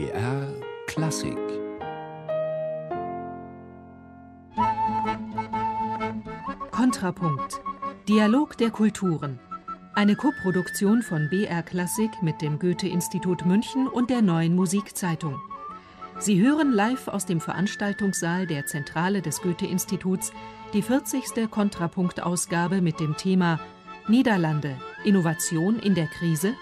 BR Klassik Kontrapunkt. Dialog der Kulturen. Eine Koproduktion von BR Klassik mit dem Goethe-Institut München und der Neuen Musikzeitung. Sie hören live aus dem Veranstaltungssaal der Zentrale des Goethe-Instituts die 40. Kontrapunkt-Ausgabe mit dem Thema Niederlande Innovation in der Krise.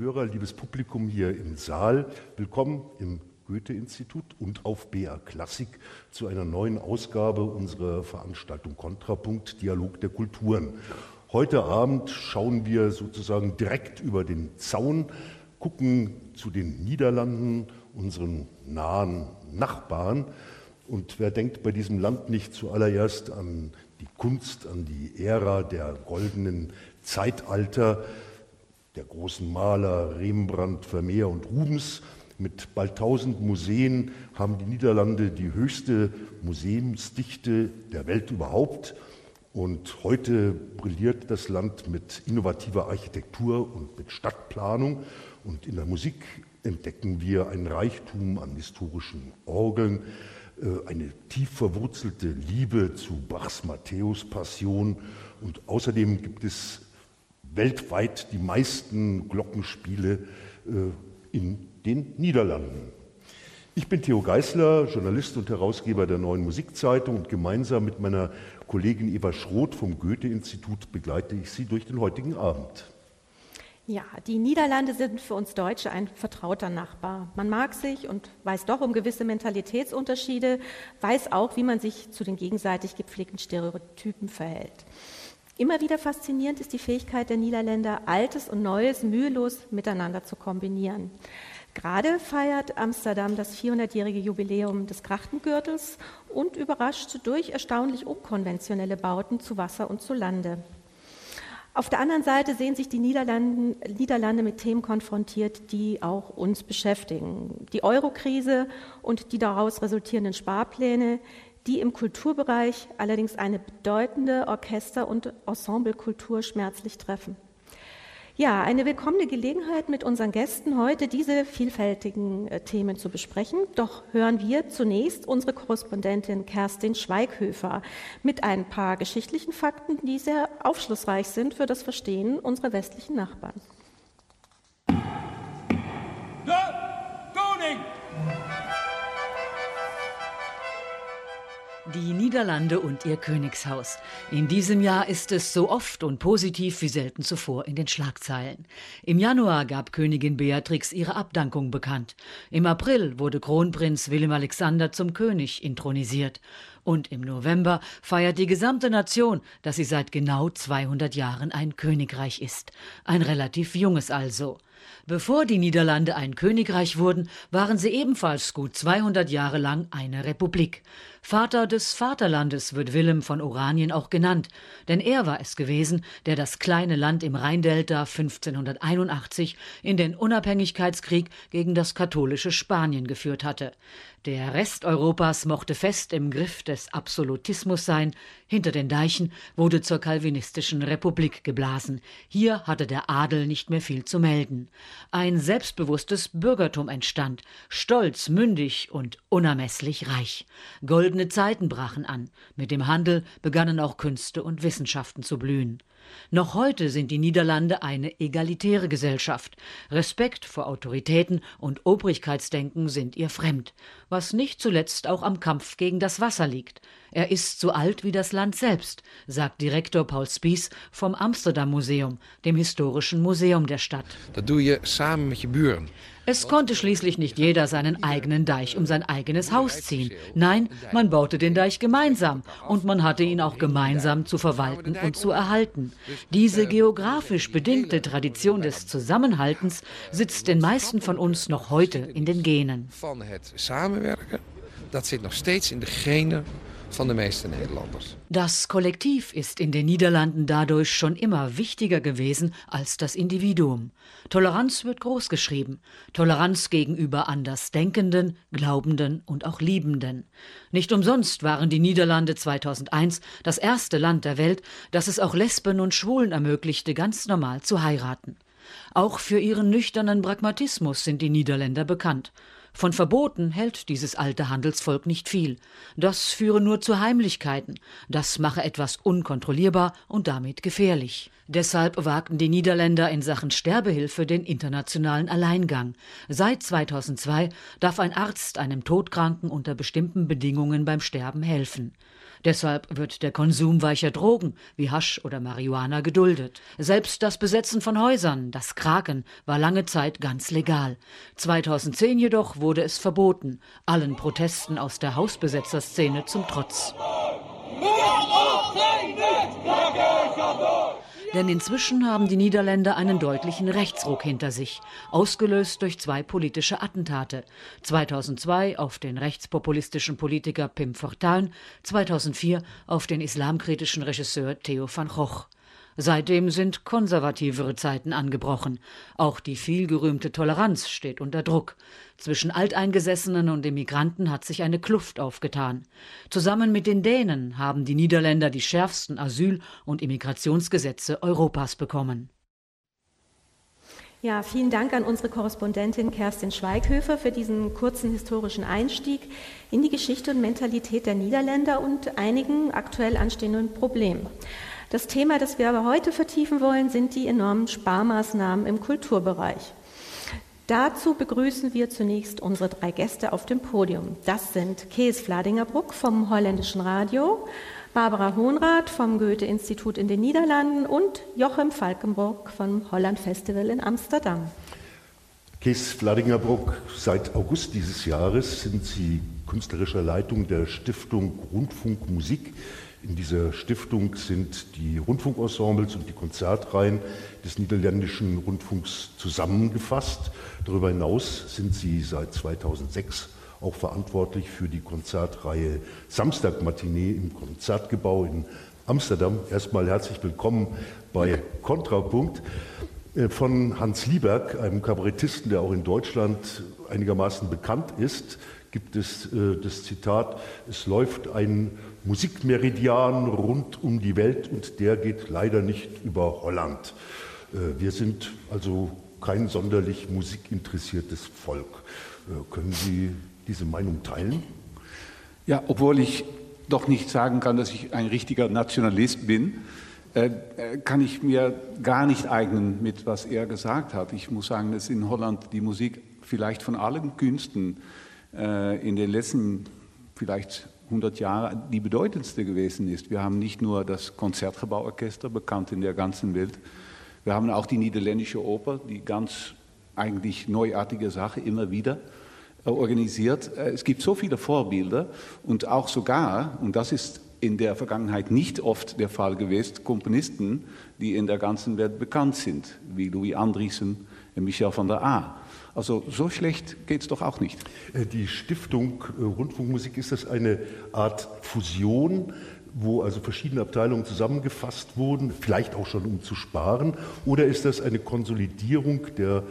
Hörer, liebes Publikum hier im Saal, willkommen im Goethe-Institut und auf BR Klassik zu einer neuen Ausgabe unserer Veranstaltung Kontrapunkt Dialog der Kulturen. Heute Abend schauen wir sozusagen direkt über den Zaun, gucken zu den Niederlanden, unseren nahen Nachbarn. Und wer denkt bei diesem Land nicht zuallererst an die Kunst, an die Ära der goldenen Zeitalter, der großen Maler Rembrandt, Vermeer und Rubens. Mit bald tausend Museen haben die Niederlande die höchste Museumsdichte der Welt überhaupt. Und heute brilliert das Land mit innovativer Architektur und mit Stadtplanung. Und in der Musik entdecken wir ein Reichtum an historischen Orgeln, äh, eine tief verwurzelte Liebe zu Bachs Matthäus-Passion. Und außerdem gibt es weltweit die meisten Glockenspiele äh, in den Niederlanden. Ich bin Theo Geißler, Journalist und Herausgeber der Neuen Musikzeitung und gemeinsam mit meiner Kollegin Eva Schroth vom Goethe-Institut begleite ich Sie durch den heutigen Abend. Ja, die Niederlande sind für uns Deutsche ein vertrauter Nachbar. Man mag sich und weiß doch um gewisse Mentalitätsunterschiede, weiß auch, wie man sich zu den gegenseitig gepflegten Stereotypen verhält. Immer wieder faszinierend ist die Fähigkeit der Niederländer, Altes und Neues mühelos miteinander zu kombinieren. Gerade feiert Amsterdam das 400-jährige Jubiläum des Krachtengürtels und überrascht durch erstaunlich unkonventionelle Bauten zu Wasser und zu Lande. Auf der anderen Seite sehen sich die Niederlande, Niederlande mit Themen konfrontiert, die auch uns beschäftigen. Die Eurokrise und die daraus resultierenden Sparpläne, die im Kulturbereich allerdings eine bedeutende Orchester- und Ensemblekultur schmerzlich treffen. Ja, eine willkommene Gelegenheit mit unseren Gästen heute diese vielfältigen äh, Themen zu besprechen. Doch hören wir zunächst unsere Korrespondentin Kerstin Schweighöfer mit ein paar geschichtlichen Fakten, die sehr aufschlussreich sind für das Verstehen unserer westlichen Nachbarn. Der Koning! Die Niederlande und ihr Königshaus. In diesem Jahr ist es so oft und positiv wie selten zuvor in den Schlagzeilen. Im Januar gab Königin Beatrix ihre Abdankung bekannt. Im April wurde Kronprinz Willem Alexander zum König intronisiert. Und im November feiert die gesamte Nation, dass sie seit genau 200 Jahren ein Königreich ist. Ein relativ junges also. Bevor die Niederlande ein Königreich wurden, waren sie ebenfalls gut 200 Jahre lang eine Republik. Vater des Vaterlandes wird Willem von Oranien auch genannt, denn er war es gewesen, der das kleine Land im Rheindelta 1581 in den Unabhängigkeitskrieg gegen das katholische Spanien geführt hatte. Der Rest Europas mochte fest im Griff des Absolutismus sein, hinter den Deichen wurde zur calvinistischen Republik geblasen. Hier hatte der Adel nicht mehr viel zu melden. Ein selbstbewusstes Bürgertum entstand, stolz, mündig und unermesslich reich. Goldene Zeiten brachen an. Mit dem Handel begannen auch Künste und Wissenschaften zu blühen. Noch heute sind die Niederlande eine egalitäre Gesellschaft. Respekt vor Autoritäten und Obrigkeitsdenken sind ihr fremd, was nicht zuletzt auch am Kampf gegen das Wasser liegt. Er ist so alt wie das Land selbst, sagt Direktor Paul Spies vom Amsterdam Museum, dem historischen Museum der Stadt. Das doe je samen met je buren. Es konnte schließlich nicht jeder seinen eigenen Deich um sein eigenes Haus ziehen. Nein, man baute den Deich gemeinsam und man hatte ihn auch gemeinsam zu verwalten und zu erhalten. Diese geografisch bedingte Tradition des Zusammenhaltens sitzt den meisten von uns noch heute in den Genen. Van het samenwerken, dat zit nog steeds in de genen van de meeste Nederlanders. Das Kollektiv ist in den Niederlanden dadurch schon immer wichtiger gewesen als das Individuum. Toleranz wird großgeschrieben. Toleranz gegenüber Andersdenkenden, Glaubenden und auch Liebenden. Nicht umsonst waren die Niederlande 2001 das erste Land der Welt, das es auch Lesben und Schwulen ermöglichte, ganz normal zu heiraten. Auch für ihren nüchternen Pragmatismus sind die Niederländer bekannt. Von Verboten hält dieses alte Handelsvolk nicht viel. Das führe nur zu Heimlichkeiten. Das mache etwas unkontrollierbar und damit gefährlich. Deshalb wagten die Niederländer in Sachen Sterbehilfe den internationalen Alleingang. Seit 2002 darf ein Arzt einem Todkranken unter bestimmten Bedingungen beim Sterben helfen. Deshalb wird der Konsum weicher Drogen wie Hasch oder Marihuana geduldet. Selbst das Besetzen von Häusern, das Kraken, war lange Zeit ganz legal. 2010 jedoch wurde es verboten, allen Protesten aus der Hausbesetzerszene zum Trotz. Denn inzwischen haben die Niederländer einen deutlichen Rechtsruck hinter sich, ausgelöst durch zwei politische Attentate. 2002 auf den rechtspopulistischen Politiker Pim Fortuyn, 2004 auf den islamkritischen Regisseur Theo van Gogh. Seitdem sind konservativere Zeiten angebrochen. Auch die vielgerühmte Toleranz steht unter Druck. Zwischen Alteingesessenen und Immigranten hat sich eine Kluft aufgetan. Zusammen mit den Dänen haben die Niederländer die schärfsten Asyl- und Immigrationsgesetze Europas bekommen. Ja, vielen Dank an unsere Korrespondentin Kerstin Schweighöfer für diesen kurzen historischen Einstieg in die Geschichte und Mentalität der Niederländer und einigen aktuell anstehenden Problemen. Das Thema, das wir aber heute vertiefen wollen, sind die enormen Sparmaßnahmen im Kulturbereich. Dazu begrüßen wir zunächst unsere drei Gäste auf dem Podium. Das sind Kees Vladingerbruck vom Holländischen Radio, Barbara Hohnrath vom Goethe-Institut in den Niederlanden und Jochem Falkenburg vom Holland Festival in Amsterdam. Kees Vladingerbruck, seit August dieses Jahres sind Sie künstlerischer Leitung der Stiftung Rundfunk Musik in dieser Stiftung sind die Rundfunkensembles und die Konzertreihen des niederländischen Rundfunks zusammengefasst. Darüber hinaus sind sie seit 2006 auch verantwortlich für die Konzertreihe Samstagmatinee im Konzertgebau in Amsterdam. Erstmal herzlich willkommen bei Kontrapunkt äh, von Hans Lieberg, einem Kabarettisten, der auch in Deutschland einigermaßen bekannt ist, gibt es äh, das Zitat, es läuft ein Musikmeridian rund um die Welt und der geht leider nicht über Holland. Äh, wir sind also kein sonderlich musikinteressiertes Volk. Äh, können Sie diese Meinung teilen? Ja, obwohl ich doch nicht sagen kann, dass ich ein richtiger Nationalist bin, äh, kann ich mir gar nicht eignen mit was er gesagt hat. Ich muss sagen, dass in Holland die Musik vielleicht von allen Künsten in den letzten vielleicht 100 Jahre die bedeutendste gewesen ist. Wir haben nicht nur das Konzertgebauorchester, bekannt in der ganzen Welt, wir haben auch die niederländische Oper, die ganz eigentlich neuartige Sache immer wieder äh, organisiert. Äh, es gibt so viele Vorbilder und auch sogar, und das ist in der Vergangenheit nicht oft der Fall gewesen, Komponisten, die in der ganzen Welt bekannt sind, wie Louis Andriessen und Michel van der A. Also so schlecht geht es doch auch nicht. Äh, die Stiftung äh, Rundfunkmusik, ist das eine Art Fusion, wo also verschiedene Abteilungen zusammengefasst wurden, vielleicht auch schon um zu sparen? Oder ist das eine Konsolidierung der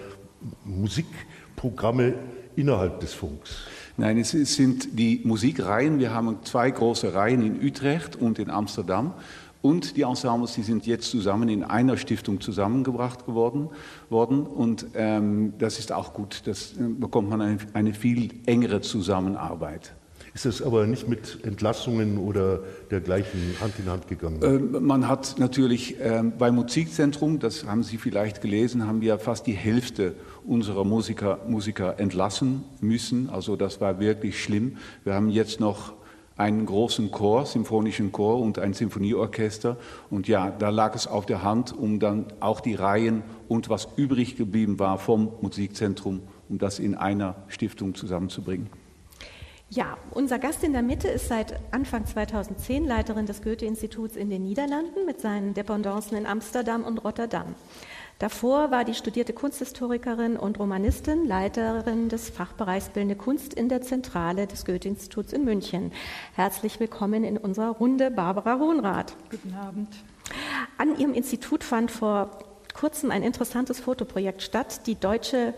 Musikprogramme innerhalb des Funks? Nein, es sind die Musikreihen. Wir haben zwei große Reihen in Utrecht und in Amsterdam. Und die Ensembles, die sind jetzt zusammen in einer Stiftung zusammengebracht geworden, worden. Und ähm, das ist auch gut. Das äh, bekommt man eine, eine, viel engere Zusammenarbeit. Ist das aber nicht mit Entlassungen oder dergleichen Hand in Hand gegangen? Ähm, man hat natürlich ähm, beim Musikzentrum, das haben Sie vielleicht gelesen, haben wir fast die Hälfte unserer Musiker, Musiker entlassen müssen. Also das war wirklich schlimm. Wir haben jetzt noch einen großen Chor, symphonischen Chor und ein Symphonieorchester. Und ja, da lag es auf der Hand, um dann auch die Reihen und was übrig geblieben war vom Musikzentrum, um das in einer Stiftung zusammenzubringen. Ja, unser Gast in der Mitte ist seit Anfang 2010 Leiterin des Goethe-Instituts in den Niederlanden mit seinen Dependancen in Amsterdam und Rotterdam. Davor war die studierte Kunsthistorikerin und Romanistin, Leiterin des Fachbereichs Bildende Kunst in der Zentrale des Goethe-Instituts in München. Herzlich willkommen in unserer Runde, Barbara Hohenrath. Guten Abend. An Ihrem Institut fand vor kurzem ein interessantes Fotoprojekt statt. Die deutsche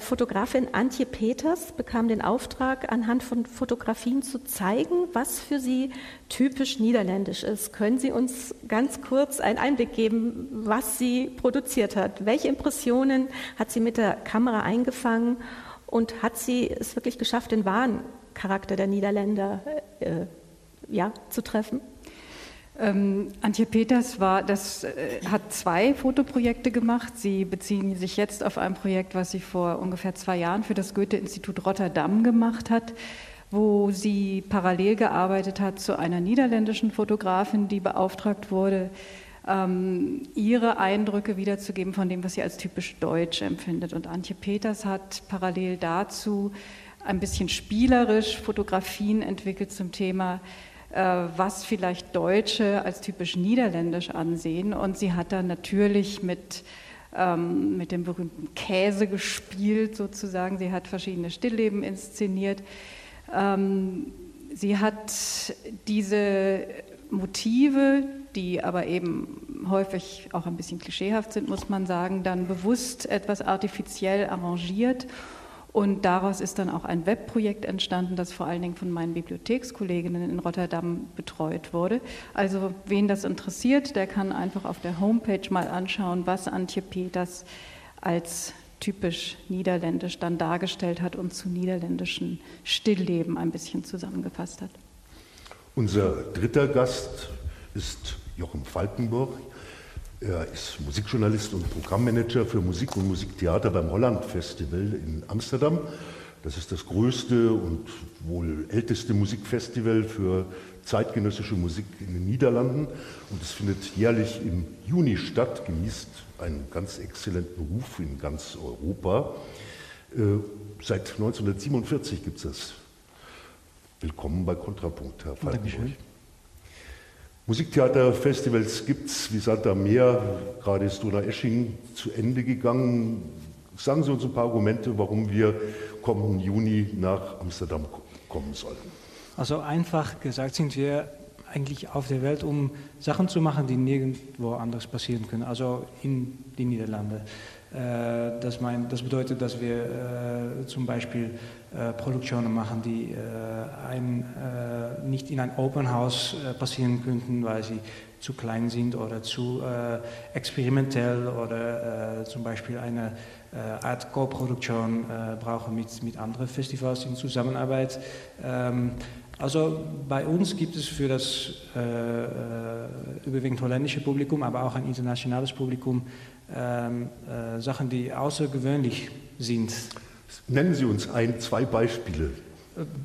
Fotografin Antje Peters bekam den Auftrag, anhand von Fotografien zu zeigen, was für sie typisch niederländisch ist. Können Sie uns ganz kurz einen Einblick geben, was sie produziert hat? Welche Impressionen hat sie mit der Kamera eingefangen und hat sie es wirklich geschafft, den wahren Charakter der Niederländer äh, ja, zu treffen? Ähm, Antje Peters war, das, äh, hat zwei Fotoprojekte gemacht. Sie beziehen sich jetzt auf ein Projekt, was sie vor ungefähr zwei Jahren für das Goethe-Institut Rotterdam gemacht hat, wo sie parallel gearbeitet hat zu einer niederländischen Fotografin, die beauftragt wurde, ähm, ihre Eindrücke wiederzugeben von dem, was sie als typisch deutsch empfindet. Und Antje Peters hat parallel dazu ein bisschen spielerisch Fotografien entwickelt zum Thema was vielleicht Deutsche als typisch niederländisch ansehen. Und sie hat dann natürlich mit, ähm, mit dem berühmten Käse gespielt, sozusagen. Sie hat verschiedene Stillleben inszeniert. Ähm, sie hat diese Motive, die aber eben häufig auch ein bisschen klischeehaft sind, muss man sagen, dann bewusst etwas artifiziell arrangiert und daraus ist dann auch ein Webprojekt entstanden, das vor allen Dingen von meinen Bibliothekskolleginnen in Rotterdam betreut wurde. Also wen das interessiert, der kann einfach auf der Homepage mal anschauen, was Antje Peters als typisch niederländisch dann dargestellt hat und zu niederländischen Stillleben ein bisschen zusammengefasst hat. Unser dritter Gast ist Jochen Falkenburg. Er ist Musikjournalist und Programmmanager für Musik und Musiktheater beim Holland Festival in Amsterdam. Das ist das größte und wohl älteste Musikfestival für zeitgenössische Musik in den Niederlanden. Und es findet jährlich im Juni statt, genießt einen ganz exzellenten Ruf in ganz Europa. Äh, seit 1947 gibt es das. Willkommen bei Kontrapunkt, Herr Falkenburg. Dankeschön. Musiktheaterfestivals gibt es wie Sand am Meer, gerade ist Donau Esching zu Ende gegangen. Sagen Sie uns ein paar Argumente, warum wir kommenden Juni nach Amsterdam kommen sollen. Also einfach gesagt sind wir eigentlich auf der Welt, um Sachen zu machen, die nirgendwo anders passieren können, also in die Niederlande. Äh, das, mein, das bedeutet, dass wir äh, zum Beispiel äh, Produktionen machen, die äh, ein, äh, nicht in ein Open House äh, passieren könnten, weil sie zu klein sind oder zu experimentell oder zum Beispiel eine Art Co-Produktion brauchen mit, mit anderen Festivals in Zusammenarbeit. Ähm, also bei uns gibt es für das überwiegend holländische Publikum, aber auch ein internationales Publikum ähm, Sachen, die außergewöhnlich sind. Nennen Sie uns ein, zwei Beispiele.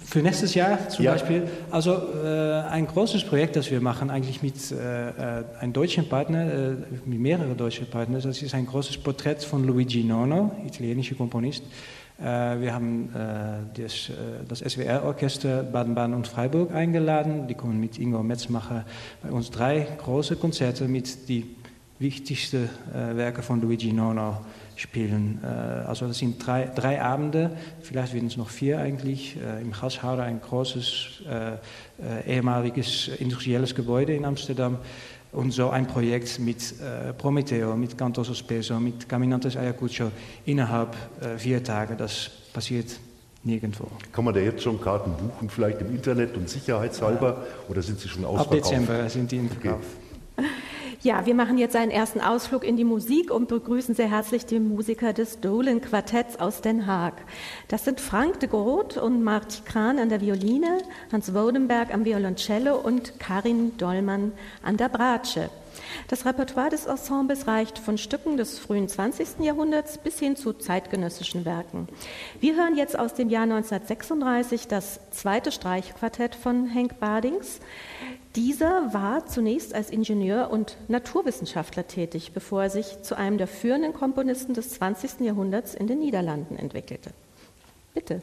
Für nächstes Jahr zum ja. Beispiel. Also äh, ein großes Projekt, das wir machen, eigentlich mit äh, äh einem deutschen Partner, äh, mit mehreren deutschen Partnern. Das ist ein großes Porträt von Luigi Nono, italienischer Komponist. Äh, wir haben äh, das, das SWR-Orchester Baden-Baden und Freiburg eingeladen. Die kommen mit Ingo Metzmacher bei uns drei große Konzerte mit die wichtigsten Werke von Luigi Nono spielen. Äh, also das sind drei, drei Abende, vielleicht werden es noch vier eigentlich, äh, im Gashauder, ein großes äh, ehemaliges industrielles Gebäude in Amsterdam. Und so ein Projekt mit Prometeo, mit Canto Sospeso, mit Caminantes Ayacucho innerhalb vier Tage. Das passiert nirgendwo. Kann man da jetzt schon Karten buchen, vielleicht im Internet und sicherheitshalber, ja. oder sind sie schon ausverkauft? Ab Dezember sind die im Verkauf. Okay. Ja, wir machen jetzt einen ersten Ausflug in die Musik und begrüßen sehr herzlich den Musiker des Dolan Quartetts aus Den Haag. Das sind Frank de Groot und Marty Kran an der Violine, Hans Wodenberg am Violoncello und Karin Dollmann an der Bratsche. Das Repertoire des Ensembles reicht von Stücken des frühen 20. Jahrhunderts bis hin zu zeitgenössischen Werken. Wir hören jetzt aus dem Jahr 1936 das zweite Streichquartett von Henk Badings. Dieser war zunächst als Ingenieur und Naturwissenschaftler tätig, bevor er sich zu einem der führenden Komponisten des 20. Jahrhunderts in den Niederlanden entwickelte. Bitte.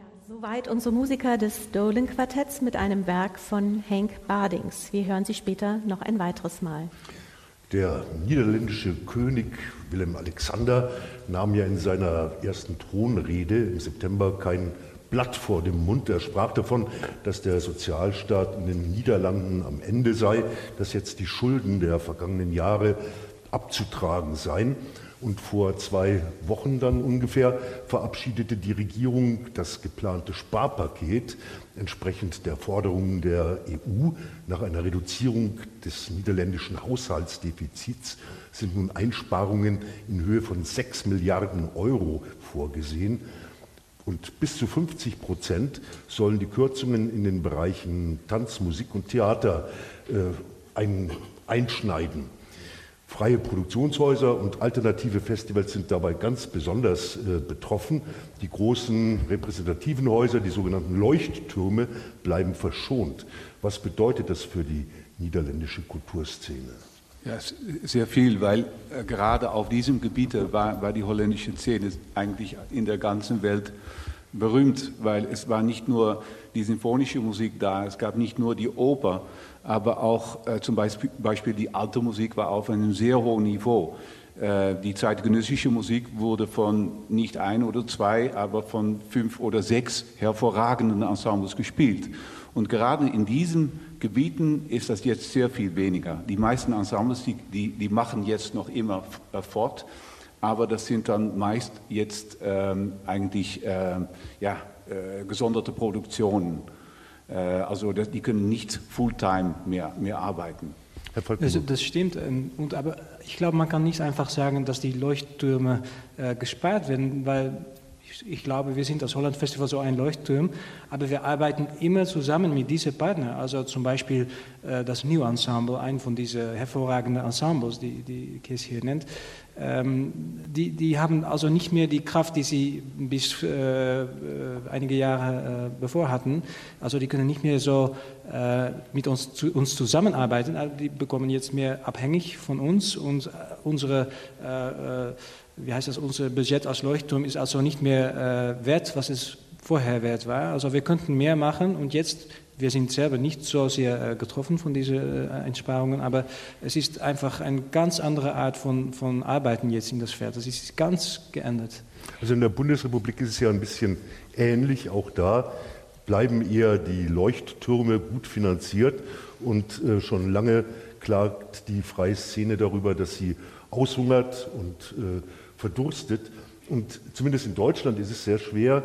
Ja, soweit unsere Musiker des Dolan-Quartetts mit einem Werk von Henk Bardings. Wir hören sie später noch ein weiteres Mal. Der niederländische König Willem Alexander nahm ja in seiner ersten Thronrede im September kein Blatt vor dem Mund. Er sprach davon, dass der Sozialstaat in den Niederlanden am Ende sei, dass jetzt die Schulden der vergangenen Jahre abzutragen seien. Und vor zwei Wochen dann ungefähr verabschiedete die Regierung das geplante Sparpaket entsprechend der Forderungen der EU. Nach einer Reduzierung des niederländischen Haushaltsdefizits sind nun Einsparungen in Höhe von 6 Milliarden Euro vorgesehen. Und bis zu 50 Prozent sollen die Kürzungen in den Bereichen Tanz, Musik und Theater äh, ein, einschneiden. Freie Produktionshäuser und alternative Festivals sind dabei ganz besonders äh, betroffen. Die großen repräsentativen Häuser, die sogenannten Leuchttürme, bleiben verschont. Was bedeutet das für die niederländische Kulturszene? Ja, sehr viel, weil äh, gerade auf diesem Gebiet war, war die holländische Szene eigentlich in der ganzen Welt berühmt, weil es war nicht nur die sinfonische Musik da, es gab nicht nur die Oper, aber auch äh, zum Beispiel, die alte Musik war auf einem sehr hohen Niveau. Äh, die zeitgenössische Musik wurde von nicht ein oder zwei, aber von fünf oder sechs hervorragenden Ensembles gespielt. Und gerade in diesen Gebieten ist das jetzt sehr viel weniger. Die meisten Ensembles, die, die, die machen jetzt noch immer äh, fort, aber das sind dann meist jetzt ähm, eigentlich äh, ja, äh, gesonderte Produktionen. Äh, also das, die können nicht Fulltime mehr, mehr arbeiten. Das, das, stimmt, ähm, und, aber ich glaube, man kann nicht einfach sagen, dass die Leuchttürme äh, gespart werden, weil ich glaube, wir sind als Holland Festival so ein Leuchtturm, aber wir arbeiten immer zusammen mit diesen Partnern. Also zum Beispiel äh, das New Ensemble, ein von diesen hervorragenden Ensembles, die, die Kies hier nennt. Ähm, die, die haben also nicht mehr die Kraft, die sie bis äh, äh einige Jahre äh, bevor hatten. Also die können nicht mehr so äh, mit uns, zu, uns zusammenarbeiten. Also die bekommen jetzt mehr abhängig von uns und äh, unsere wie heißt das, unser Budget als Leuchtturm ist also nicht mehr äh, wert, was es vorher wert war. Also wir könnten mehr machen und jetzt, wir sind selber nicht so sehr äh, getroffen von diesen äh, Einsparungen, aber es ist einfach eine ganz andere Art von, von Arbeiten jetzt in das Feld. Das ist ganz geändert. Also in der Bundesrepublik ist es ja ein bisschen ähnlich, auch da bleiben eher die Leuchttürme gut finanziert und äh, schon lange klagt die freie Szene darüber, dass sie aushungert und verdurstet. Und zumindest in Deutschland ist es sehr schwer,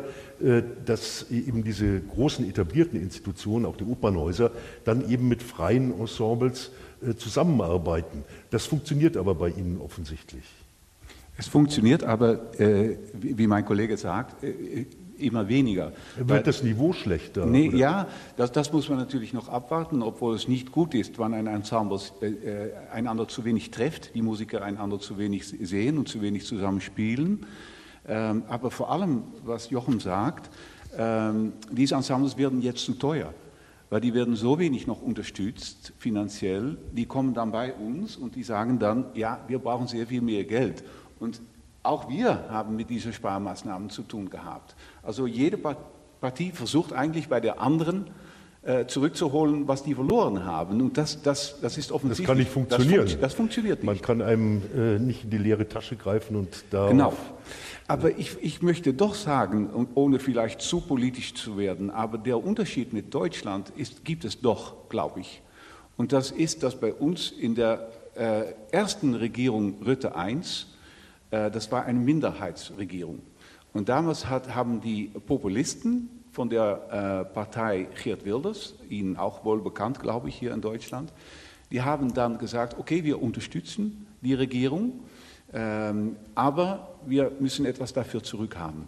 dass eben diese großen etablierten Institutionen, auch die Opernhäuser, dann eben mit freien Ensembles äh, zusammenarbeiten. Das funktioniert aber bei Ihnen offensichtlich. Es funktioniert aber, äh, wie mein Kollege sagt, immer weniger. Wird Weil, das Niveau schlechter? Nee, ja, das, das, muss man natürlich noch abwarten, obwohl es nicht gut ist, wann ein Ensemble äh, einander zu wenig trifft, die Musiker einander zu wenig sehen und zu wenig zusammen spielen. Ähm, aber vor allem, was Jochen sagt, ähm, diese Ensembles werden jetzt zu teuer weil die werden so wenig noch unterstützt finanziell, die kommen dann bei uns und die sagen dann, ja, wir brauchen sehr viel mehr Geld. Und auch wir haben mit diesen Sparmaßnahmen zu tun gehabt. Also jede Partie versucht eigentlich bei der anderen äh, zurückzuholen, was die verloren haben. Und das, das, das ist offensichtlich. Das kann nicht funktionieren. Das, fun das funktioniert nicht. Man kann einem äh, nicht in die leere Tasche greifen und da. Genau. Aber ich, ich möchte doch sagen, ohne vielleicht zu politisch zu werden, aber der Unterschied mit Deutschland ist, gibt es doch, glaube ich. Und das ist, dass bei uns in der äh, ersten Regierung Rütte I, äh, das war eine Minderheitsregierung. Und damals hat, haben die Populisten von der äh, Partei Geert Wilders, Ihnen auch wohl bekannt, glaube ich, hier in Deutschland, die haben dann gesagt, okay, wir unterstützen die Regierung, aber wir müssen etwas dafür zurückhaben.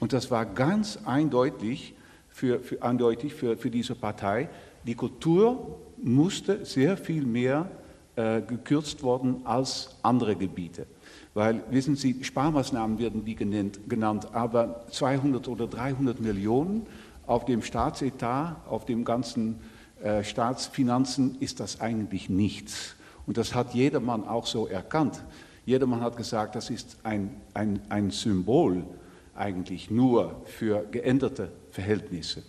Und das war ganz eindeutig für, für, eindeutig für, für diese Partei. Die Kultur musste sehr viel mehr äh, gekürzt worden als andere Gebiete. Weil, wissen Sie, Sparmaßnahmen werden die genannt, genannt, aber 200 oder 300 Millionen auf dem Staatsetat, auf dem ganzen äh, Staatsfinanzen ist das eigentlich nichts. Und das hat jedermann auch so erkannt. Jedermann hat gesagt, das ist ein, ein, ein Symbol eigentlich nur für geänderte Verhältnisse.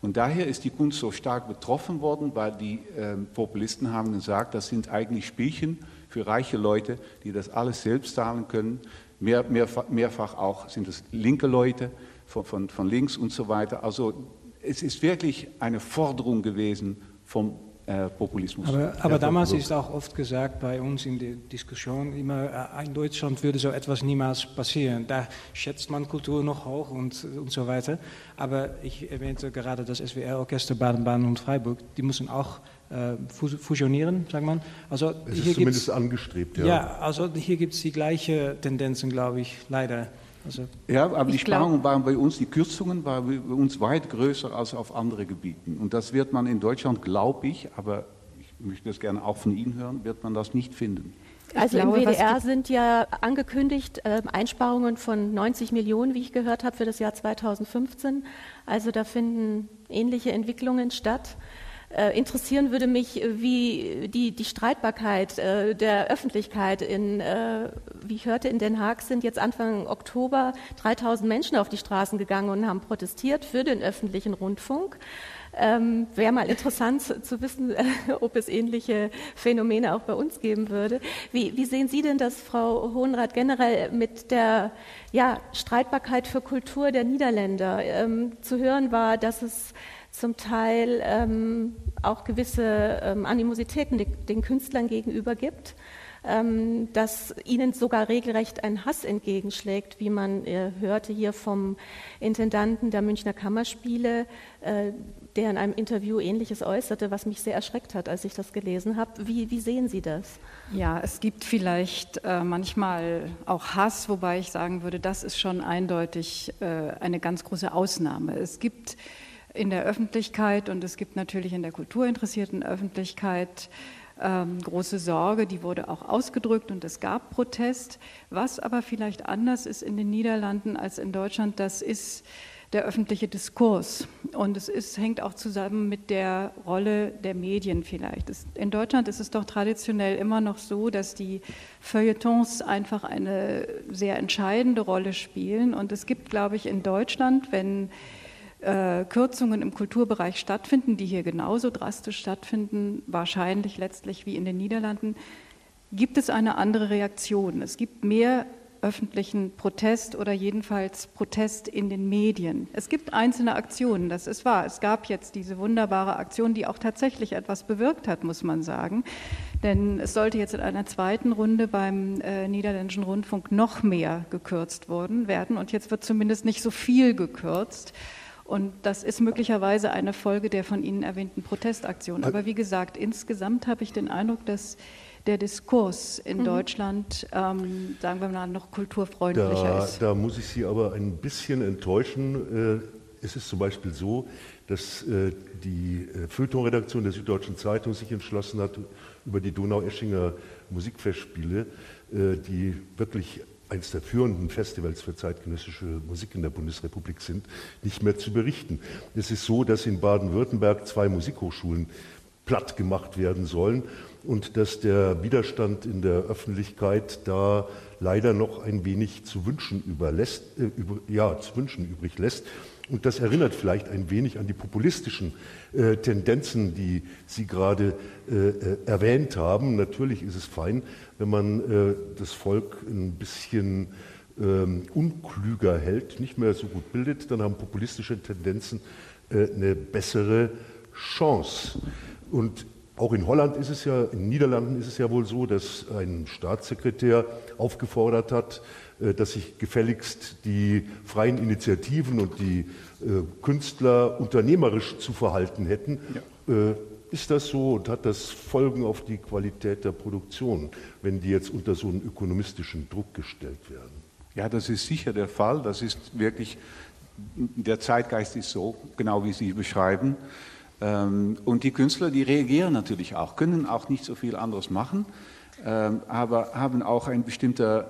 Und daher ist die Kunst so stark betroffen worden, weil die äh, Populisten haben gesagt, das sind eigentlich Spielchen für reiche Leute, die das alles selbst zahlen können. Mehr, mehrfach, mehrfach auch sind es linke Leute von, von, von links und so weiter. Also es ist wirklich eine Forderung gewesen vom Populismus. Aber, aber damals ist auch oft gesagt bei uns in der Diskussion immer, äh, in Deutschland würde so etwas niemals passieren. Da schätzt man Kultur noch hoch und, und so weiter. Aber ich erwähnte gerade das SWR-Orchester Baden-Baden und Freiburg, die müssen auch äh, fusionieren, sagt man. Also es ist zumindest angestrebt, ja. Ja, also hier gibt es die gleichen Tendenzen, glaube ich, leider. Also ja, aber die Sparungen waren bei uns, die Kürzungen waren bei uns weit größer als auf andere Gebieten. Und das wird man in Deutschland, glaube ich, aber ich möchte das gerne auch von Ihnen hören, wird man das nicht finden. Also glaube, im WDR sind ja angekündigt äh, Einsparungen von 90 Millionen, wie ich gehört habe, für das Jahr 2015. Also da finden ähnliche Entwicklungen statt. Äh, interessieren würde mich, wie die, die Streitbarkeit äh, der Öffentlichkeit in, äh, wie ich hörte, in Den Haag sind jetzt Anfang Oktober 3000 Menschen auf die Straßen gegangen und haben protestiert für den öffentlichen Rundfunk. Ähm, Wäre mal interessant zu, zu wissen, äh, ob es ähnliche Phänomene auch bei uns geben würde. Wie, wie sehen Sie denn das, Frau Hohenrath, generell mit der ja, Streitbarkeit für Kultur der Niederländer? Ähm, zu hören war, dass es zum Teil ähm, auch gewisse ähm, Animositäten den, den Künstlern gegenüber gibt ähm, dass ihnen sogar regelrecht ein Hass entgegenschlägt, wie man äh, hörte hier vom Intendanten der Münchner Kammerspiele, äh, der in einem Interview Ähnliches äußerte, was mich sehr erschreckt hat, als ich das gelesen habe. Wie, wie sehen Sie das? Ja, es gibt vielleicht äh, manchmal auch Hass, wobei ich sagen würde, das ist schon eindeutig äh, eine ganz große Ausnahme. Es gibt in der Öffentlichkeit und es gibt natürlich in der kulturinteressierten Öffentlichkeit ähm, große Sorge, die wurde auch ausgedrückt und es gab Protest. Was aber vielleicht anders ist in den Niederlanden als in Deutschland, das ist der öffentliche Diskurs. Und es ist, hängt auch zusammen mit der Rolle der Medien vielleicht. in Deutschland ist es doch traditionell immer noch so, dass die Feuilletons einfach eine sehr entscheidende Rolle spielen. Und es gibt, glaube ich, in Deutschland, wenn äh, Kürzungen im Kulturbereich stattfinden, die hier genauso drastisch stattfinden, wahrscheinlich letztlich wie in den Niederlanden, gibt es eine andere Reaktion. Es gibt mehr öffentlichen Protest oder jedenfalls Protest in den Medien. Es gibt einzelne Aktionen, das ist wahr. Es gab jetzt diese wunderbare Aktion, die auch tatsächlich etwas bewirkt hat, muss man sagen. Denn es sollte jetzt in einer zweiten Runde beim äh, Niederländischen Rundfunk noch mehr gekürzt worden werden. Und jetzt wird zumindest nicht so viel gekürzt. Und das ist möglicherweise eine Folge der von Ihnen erwähnten Protestaktion. Aber wie gesagt, insgesamt habe ich den Eindruck, dass der Diskurs in mhm. Deutschland, ähm, sagen wir mal, noch kulturfreundlicher da, ist. Da muss ich Sie aber ein bisschen enttäuschen. Äh, es ist zum Beispiel so, dass äh, die äh, Feuilleton-Redaktion der Süddeutschen Zeitung sich entschlossen hat, über die Donau-Eschinger Musikfestspiele, die wirklich eines der führenden Festivals für zeitgenössische Musik in der Bundesrepublik sind, nicht mehr zu berichten. Es ist so, dass in Baden-Württemberg zwei Musikhochschulen platt gemacht werden sollen und dass der Widerstand in der Öffentlichkeit da leider noch ein wenig zu wünschen, überlässt, äh, über, ja, zu wünschen übrig lässt. Und das erinnert vielleicht ein wenig an die populistischen äh, Tendenzen, die Sie gerade äh, äh erwähnt haben. Natürlich ist es fein, wenn man äh, das Volk ein bisschen ähm, unklüger hält, nicht mehr so gut bildet, dann haben populistische Tendenzen äh, eine bessere Chance. Und auch in Holland ist es ja, in den Niederlanden ist es ja wohl so, dass ein Staatssekretär aufgefordert hat, dass sich gefälligst die freien Initiativen und die äh, Künstler unternehmerisch zu verhalten hätten. Ja. Äh, ist das so und hat das Folgen auf die Qualität der Produktion, wenn die jetzt unter so einen ökonomistischen Druck gestellt werden? Ja, das ist sicher der Fall. Das ist wirklich, der Zeitgeist ist so, genau wie Sie beschreiben. Ähm, und die Künstler, die reagieren natürlich auch, können auch nicht so viel anderes machen, ähm, aber haben auch einen bestimmten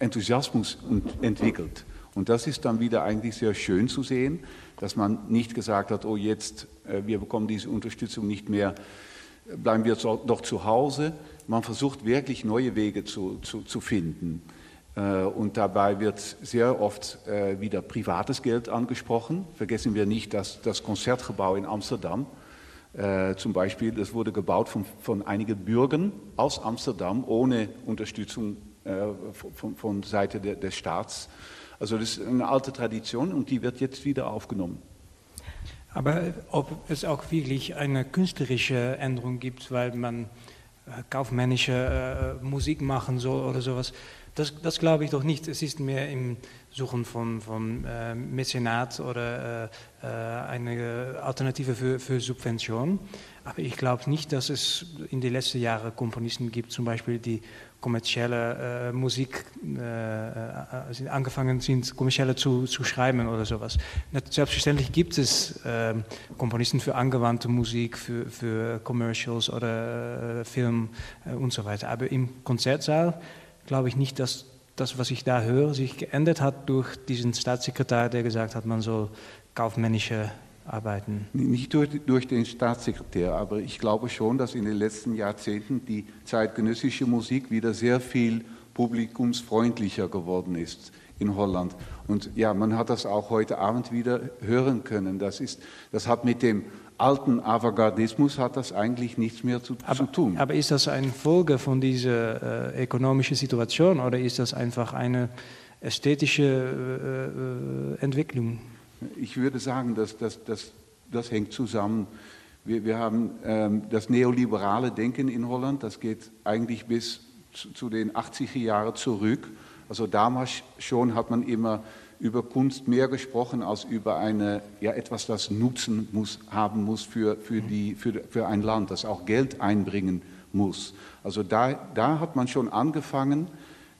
Enthusiasmus entwickelt. Und das ist dann wieder eigentlich sehr schön zu sehen, dass man nicht gesagt hat, oh jetzt, äh, wir bekommen diese Unterstützung nicht mehr, bleiben wir doch zu Hause. Man versucht wirklich neue Wege zu, zu, zu finden. Äh, und dabei wird sehr oft äh, wieder privates Geld angesprochen. Vergessen wir nicht, dass das Konzertgebouw in Amsterdam zum Beispiel, das wurde gebaut von, von einigen Bürgern aus Amsterdam ohne Unterstützung von, von Seite de, des Staats. Also das ist eine alte Tradition und die wird jetzt wieder aufgenommen. Aber ob es auch wirklich eine künstlerische Änderung gibt, weil man kaufmännische Musik machen soll oder sowas, Das, das glaube ich doch nicht. Es ist mehr im Suchen von, von äh, Mäzenat oder äh, äh eine Alternative für, für Subvention. Aber ich glaube nicht, dass es in den letzten Jahren Komponisten gibt, zum Beispiel die kommerzielle äh, Musik äh, äh angefangen sind, kommerzielle zu, zu schreiben oder sowas. Selbstverständlich gibt es äh, Komponisten für angewandte Musik, für, für Commercials oder äh, Film äh, und so weiter. Aber im Konzertsaal glaube ich nicht, dass das, was ich da höre, sich geändert hat durch diesen Staatssekretär, der gesagt hat, man soll kaufmännische arbeiten. Nicht durch, durch, den Staatssekretär, aber ich glaube schon, dass in den letzten Jahrzehnten die zeitgenössische Musik wieder sehr viel publikumsfreundlicher geworden ist in Holland. Und ja, man hat das auch heute Abend wieder hören können. Das, ist, das hat mit dem alten Avantgardismus hat das eigentlich nichts mehr zu, aber, zu tun. Aber ist das eine Folge von dieser äh, ökonomischen Situation oder ist das einfach eine ästhetische äh, äh Entwicklung? Ich würde sagen, dass, dass, dass, das hängt zusammen. Wir, wir haben ähm, das neoliberale Denken in Holland, das geht eigentlich bis zu, zu den 80er Jahren zurück. Also damals schon hat man immer über Kunst mehr gesprochen als über eine, ja, etwas, das Nutzen muss, haben muss für, für, die, für, für ein Land, das auch Geld einbringen muss. Also da, da hat man schon angefangen,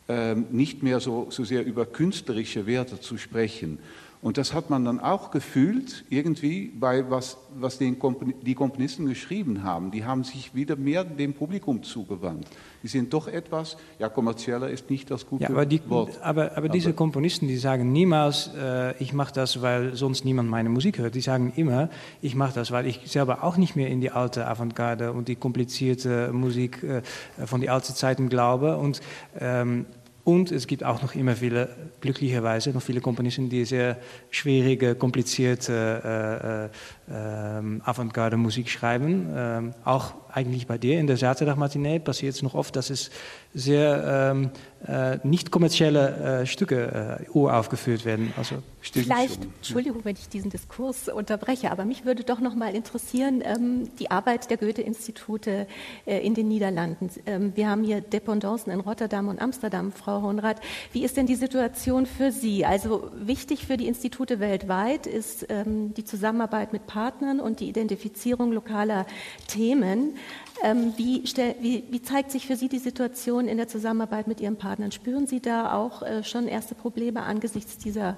ähm, nicht mehr so, so sehr über künstlerische Werte zu sprechen. Und das hat man dann auch gefühlt, irgendwie bei was, was den Kompon die Komponisten geschrieben haben. Die haben sich wieder mehr dem Publikum zugewandt. Die sind doch etwas, ja, kommerzieller ist nicht das gute ja, aber die, Wort. Aber, aber, aber diese Komponisten, die sagen niemals, äh, ich mache das, weil sonst niemand meine Musik hört. Die sagen immer, ich mache das, weil ich selber auch nicht mehr in die alte Avantgarde und die komplizierte Musik äh, von den alten Zeiten glaube. Und ähm, und es gibt auch noch immer viele, glücklicherweise, noch viele Komponisten, die sehr schwierige, komplizierte äh, äh, ähm, Avantgarde-Musik schreiben. Ähm, auch eigentlich bei dir in der Saturdag-Matinee passiert es noch oft, dass es sehr ähm, äh, nicht kommerzielle äh, Stücke äh, uraufgeführt werden. Also Vielleicht, Entschuldigung, wenn ich diesen Diskurs unterbreche, aber mich würde doch noch mal interessieren, ähm, die Arbeit der Goethe-Institute äh, in den Niederlanden. Ähm, wir haben hier Dependancen in Rotterdam und Amsterdam, Frau Honrath. Wie ist denn die Situation für Sie? Also wichtig für die Institute weltweit ist ähm, die Zusammenarbeit mit Partnern und die Identifizierung lokaler Themen. Ähm, wie, wie, wie, zeigt sich für Sie die Situation in der Zusammenarbeit mit Ihren Partnern? Spüren Sie da auch äh, schon erste Probleme angesichts dieser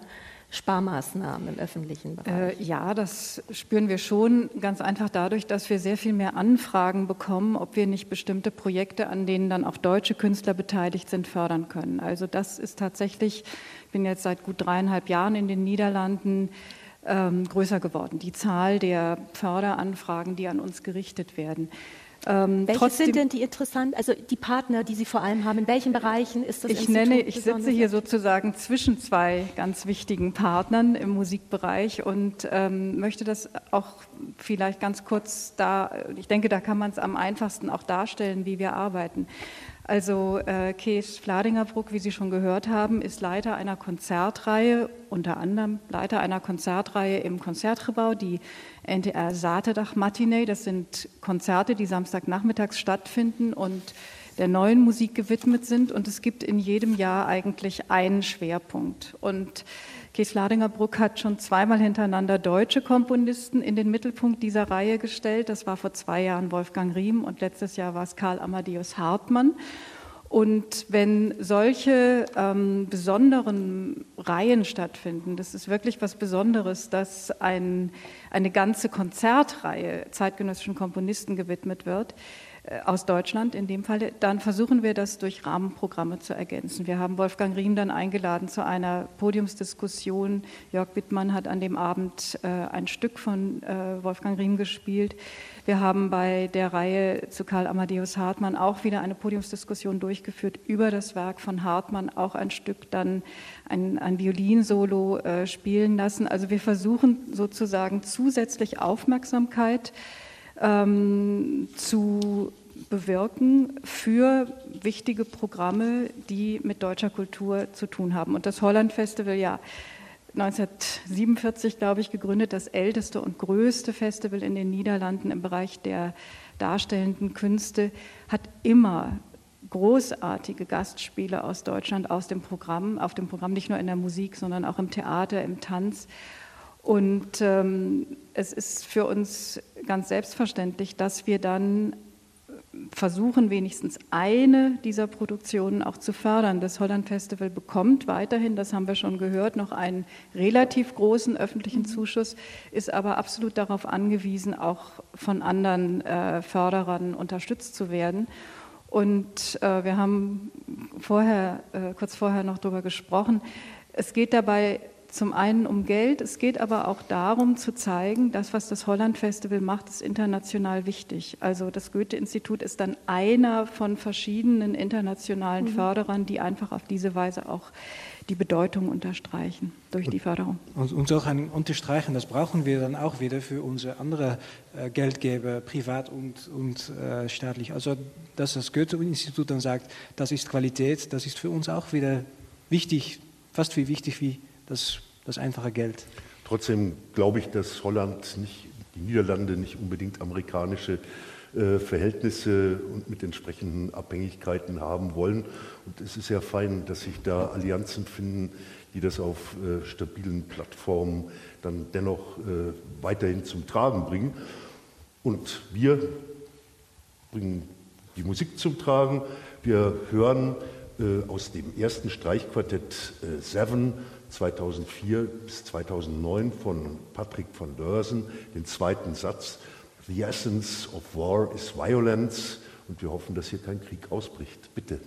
Sparmaßnahmen im öffentlichen Bereich? Äh, ja, das spüren wir schon ganz einfach dadurch, dass wir sehr viel mehr Anfragen bekommen, ob wir nicht bestimmte Projekte, an denen dann auch deutsche Künstler beteiligt sind, fördern können. Also das ist tatsächlich, ich bin jetzt seit gut dreieinhalb Jahren in den Niederlanden, ähm, größer geworden, die Zahl der Förderanfragen, die an uns gerichtet werden. Ähm, Welche sind denn die interessant, also die Partner, die Sie vor allem haben? In welchen Bereichen ist das? Ich Institut nenne, ich sitze hier sozusagen zwischen zwei ganz wichtigen Partnern im Musikbereich und ähm, möchte das auch vielleicht ganz kurz da. Ich denke, da kann man es am einfachsten auch darstellen, wie wir arbeiten. Also äh, Kees Fladingerbruck, wie Sie schon gehört haben, ist Leiter einer Konzertreihe, unter anderem Leiter einer Konzertreihe im Konzertgebau, die NTR Saterdach Matinee. Das sind Konzerte, die Samstagnachmittags stattfinden und der neuen Musik gewidmet sind. Und es gibt in jedem Jahr eigentlich einen Schwerpunkt. Und Kees Ladingerbruck hat schon zweimal hintereinander deutsche Komponisten in den Mittelpunkt dieser Reihe gestellt. Das war vor zwei Jahren Wolfgang Riem und letztes Jahr war es Karl Amadeus Hartmann. Und wenn solche ähm, besonderen Reihen stattfinden, das ist wirklich was Besonderes, dass ein, eine ganze Konzertreihe zeitgenössischen Komponisten gewidmet wird, aus Deutschland in dem Fall, dann versuchen wir das durch Rahmenprogramme zu ergänzen. Wir haben Wolfgang Riem dann eingeladen zu einer Podiumsdiskussion. Jörg Wittmann hat an dem Abend äh, ein Stück von äh, Wolfgang Riem gespielt. Wir haben bei der Reihe zu Karl Amadeus Hartmann auch wieder eine Podiumsdiskussion durchgeführt über das Werk von Hartmann, auch ein Stück dann ein, ein Violinsolo äh, spielen lassen. Also wir versuchen sozusagen zusätzlich Aufmerksamkeit ähm, zu bewirken für wichtige Programme, die mit deutscher Kultur zu tun haben. Und das Holland Festival, ja, 1947, glaube ich, gegründet, das älteste und größte Festival in den Niederlanden im Bereich der darstellenden Künste, hat immer großartige Gastspiele aus Deutschland aus dem Programm, auf dem Programm nicht nur in der Musik, sondern auch im Theater, im Tanz. Und ähm, es ist für uns ganz selbstverständlich, dass wir dann versuchen, wenigstens eine dieser Produktionen auch zu fördern. Das Holland Festival bekommt weiterhin, das haben wir schon gehört, noch einen relativ großen öffentlichen mhm. Zuschuss, ist aber absolut darauf angewiesen, auch von anderen äh, Förderern unterstützt zu werden. Und äh, wir haben vorher, äh, kurz vorher noch darüber gesprochen. Es geht dabei zum einen um Geld, es geht aber auch darum zu zeigen, das, was das Holland Festival macht, ist international wichtig. Also das Goethe-Institut ist dann einer von verschiedenen internationalen mhm. Förderern, die einfach auf diese Weise auch die Bedeutung unterstreichen durch die Förderung. Und, und auch ein Unterstreichen, das brauchen wir dann auch wieder für unsere anderen äh, Geldgeber, privat und, und äh, staatlich. Also dass das Goethe-Institut dann sagt, das ist Qualität, das ist für uns auch wieder wichtig, fast wie wichtig wie das, das einfache Geld. Trotzdem glaube ich, dass Holland nicht, die Niederlande nicht unbedingt amerikanische äh, Verhältnisse und mit entsprechenden Abhängigkeiten haben wollen. Und es ist ja fein, dass sich da Allianzen finden, die das auf äh, stabilen Plattformen dann dennoch äh, weiterhin zum Tragen bringen. Und wir bringen die Musik zum Tragen. Wir hören äh, aus dem ersten Streichquartett äh, Seven 2004 bis 2009 von Patrick van Dörsen den zweiten Satz, The essence of war is violence. Und wir hoffen, dass hier kein Krieg ausbricht. Bitte.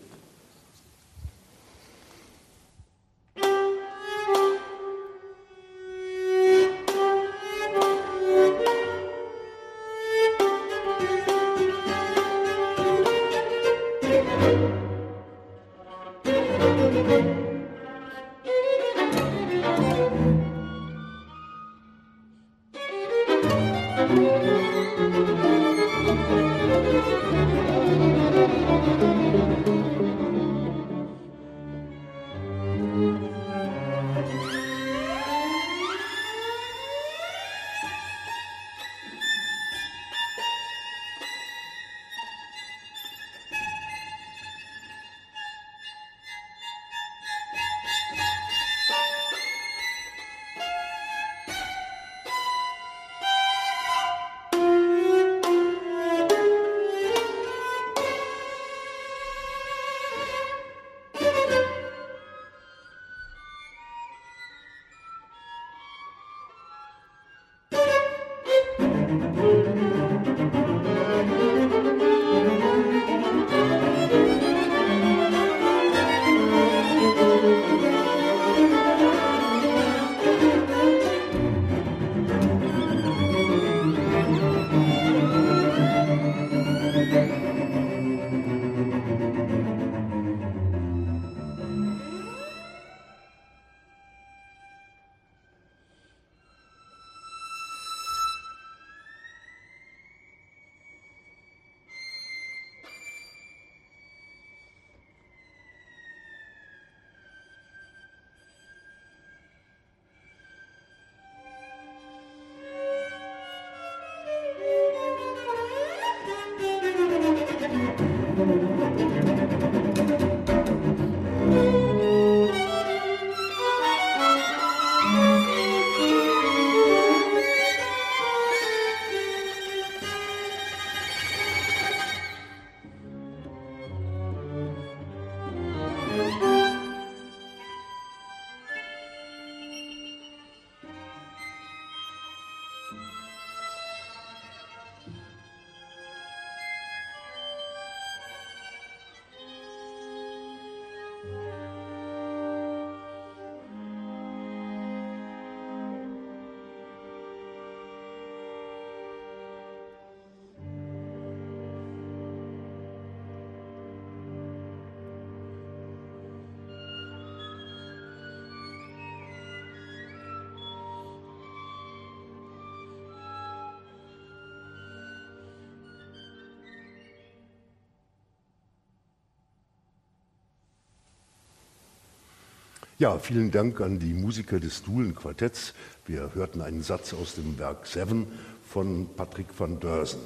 Ja, vielen Dank an die Musiker des Duhlen-Quartetts. Wir hörten einen Satz aus dem Werk Seven von Patrick van Dörsen.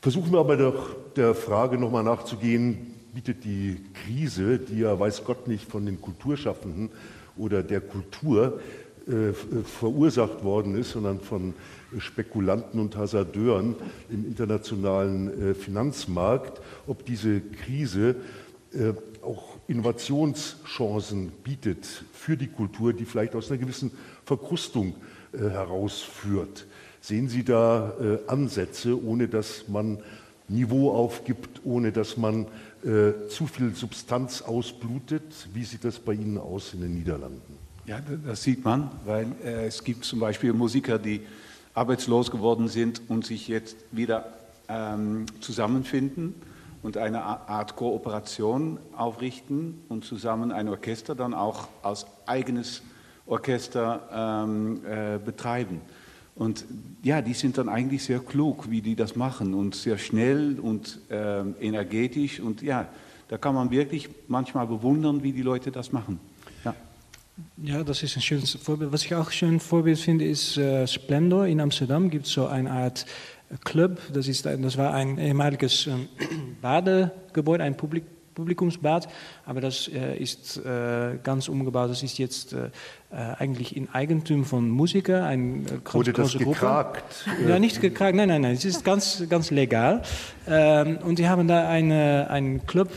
Versuchen wir aber doch der Frage nochmal nachzugehen, bietet die Krise, die ja weiß Gott nicht von den Kulturschaffenden oder der Kultur äh, verursacht worden ist, sondern von Spekulanten und Hasardeuren im internationalen äh, Finanzmarkt, ob diese Krise äh, auch Innovationschancen bietet für die Kultur, die vielleicht aus einer gewissen Verkrustung herausführt. Sehen Sie da Ansätze, ohne dass man Niveau aufgibt, ohne dass man zu viel Substanz ausblutet? Wie sieht das bei Ihnen aus in den Niederlanden? Ja, das sieht man, weil äh, es gibt zum Beispiel Musiker, die arbeitslos geworden sind und sich jetzt wieder ähm, zusammenfinden und eine Art Kooperation aufrichten und zusammen ein Orchester dann auch als eigenes Orchester ähm, äh, betreiben. Und ja, die sind dann eigentlich sehr klug, wie die das machen und sehr schnell und äh, energetisch. Und ja, da kann man wirklich manchmal bewundern, wie die Leute das machen. Ja, das ist ein schönes Vorbild. Was ich auch schön Vorbild finde, ist äh, Splendor in Amsterdam. Gibt so eine Art Club. Das, ist, das war ein ehemaliges äh, Badegebäude, ein Publik Publikumsbad, aber das äh, ist äh, ganz umgebaut. Das ist jetzt äh, eigentlich in Eigentum von Musikern. Ein, äh, Wurde das gekragt? Ja, nicht gekragt, nein, nein, nein. Es ist ganz, ganz legal. Ähm, und sie haben da eine, einen Club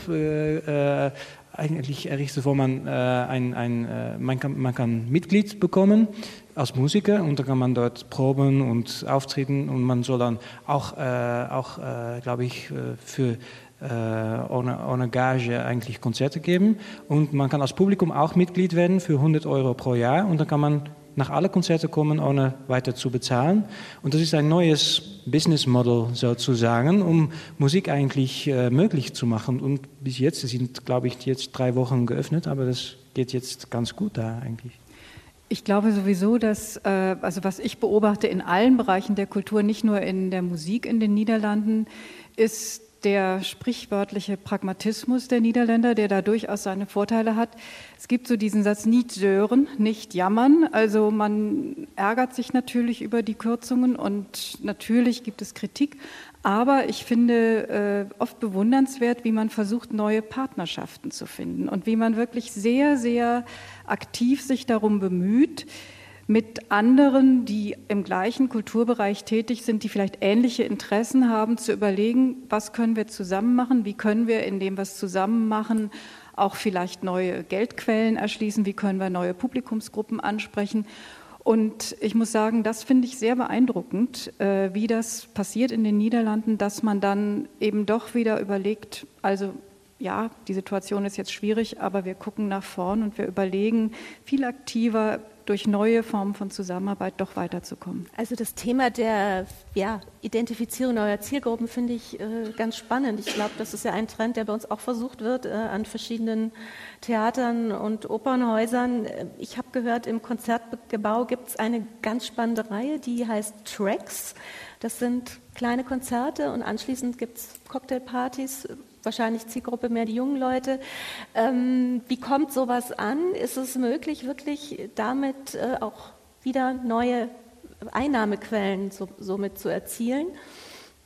eigentlich errichtet, wo man, äh, ein, ein, äh, man, kann, man kann Mitglied bekommen als Musiker und dann kann man dort proben und auftreten und man soll dann auch, äh, auch äh, glaube ich, äh, für äh, ohne, ohne Gage eigentlich Konzerte geben. Und man kann als Publikum auch Mitglied werden für 100 Euro pro Jahr und dann kann man nach alle Konzerte kommen, ohne weiter zu bezahlen. Und das ist ein neues Business Model sozusagen, um Musik eigentlich äh, möglich zu machen. Und bis jetzt, sind, glaube ich, jetzt drei Wochen geöffnet, aber das geht jetzt ganz gut da eigentlich. Ich glaube sowieso, dass, äh, also was ich beobachte in allen Bereichen der Kultur, nicht nur in der Musik in den Niederlanden, ist der sprichwörtliche Pragmatismus der Niederländer, der da durchaus seine Vorteile hat. Es gibt so diesen Satz, nicht sören, nicht jammern. Also man ärgert sich natürlich über die Kürzungen und natürlich gibt es Kritik. Aber ich finde äh, oft bewundernswert, wie man versucht, neue Partnerschaften zu finden und wie man wirklich sehr, sehr aktiv sich darum bemüht, mit anderen, die im gleichen Kulturbereich tätig sind, die vielleicht ähnliche Interessen haben, zu überlegen, was können wir zusammen machen, wie können wir in dem, was zusammen machen, auch vielleicht neue Geldquellen erschließen, wie können wir neue Publikumsgruppen ansprechen. Und ich muss sagen, das finde ich sehr beeindruckend, äh, wie das passiert in den Niederlanden, dass man dann eben doch wieder überlegt, also ja, die Situation ist jetzt schwierig, aber wir gucken nach vorn und wir überlegen viel aktiver, durch neue Formen von Zusammenarbeit doch weiterzukommen. Also das Thema der ja, Identifizierung neuer Zielgruppen finde ich äh, ganz spannend. Ich glaube, das ist ja ein Trend, der bei uns auch versucht wird äh, an verschiedenen Theatern und Opernhäusern. Ich habe gehört, im Konzertgebau gibt es eine ganz spannende Reihe, die heißt Tracks. Das sind kleine Konzerte und anschließend gibt es Cocktailpartys wahrscheinlich Zielgruppe mehr die jungen Leute. Ähm, wie kommt sowas an? Ist es möglich, wirklich damit äh, auch wieder neue Einnahmequellen so, somit zu erzielen?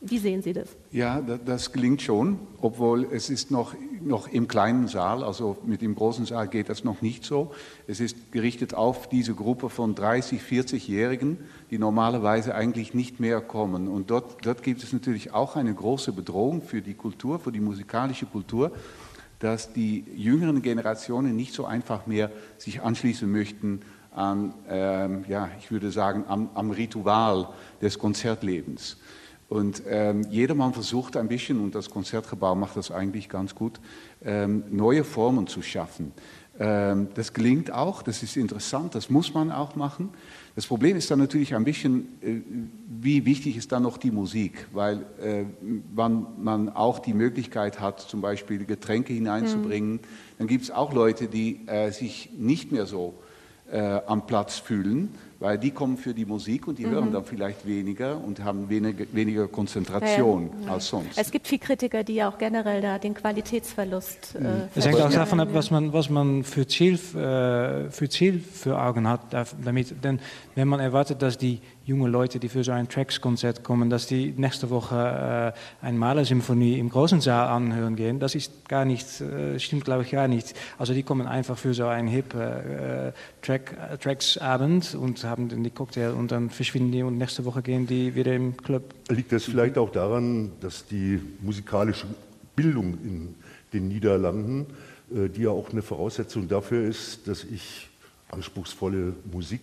Wie sehen Sie das? Ja, das gelingt schon, obwohl es ist noch, noch im kleinen Saal, also mit dem großen Saal geht das noch nicht so. Es ist gerichtet auf diese Gruppe von 30, 40-Jährigen, die normalerweise eigentlich nicht mehr kommen. Und dort, dort gibt es natürlich auch eine große Bedrohung für die Kultur, für die musikalische Kultur, dass die jüngeren Generationen nicht so einfach mehr sich anschließen möchten an, ähm, ja, ich würde sagen, am, am Ritual des Konzertlebens. Und ähm, jedermann versucht ein bisschen, und das Konzertgebau macht das eigentlich ganz gut, ähm, neue Formen zu schaffen. Ähm, das gelingt auch, das ist interessant, das muss man auch machen. Das Problem ist dann natürlich ein bisschen, äh, wie wichtig ist dann noch die Musik, weil äh, man, man auch die Möglichkeit hat, zum Beispiel Getränke hineinzubringen. Mhm. Dann gibt es auch Leute, die äh, sich nicht mehr so am Platz fühlen weil die kommen für die Musik und die mhm. hören dann vielleicht weniger und haben weniger, weniger Konzentration ja, ja. als sonst. Es gibt viele Kritiker, die ja auch generell da den Qualitätsverlust. Mhm. Äh, es hängt auch davon ab, was man, was man für, Ziel, äh, für Ziel für Augen hat damit. Denn wenn man erwartet, dass die junge Leute, die für so ein Tracks-Konzert kommen, dass die nächste Woche äh, ein Malersymphonie im großen Saal anhören gehen. Das ist gar nicht, äh, stimmt glaube ich gar nicht. Also die kommen einfach für so einen hip äh, Track, äh, Tracks-Abend und haben dann die Cocktail und dann verschwinden die und nächste Woche gehen die wieder im Club. Liegt das vielleicht auch daran, dass die musikalische Bildung in den Niederlanden, äh, die ja auch eine Voraussetzung dafür ist, dass ich anspruchsvolle Musik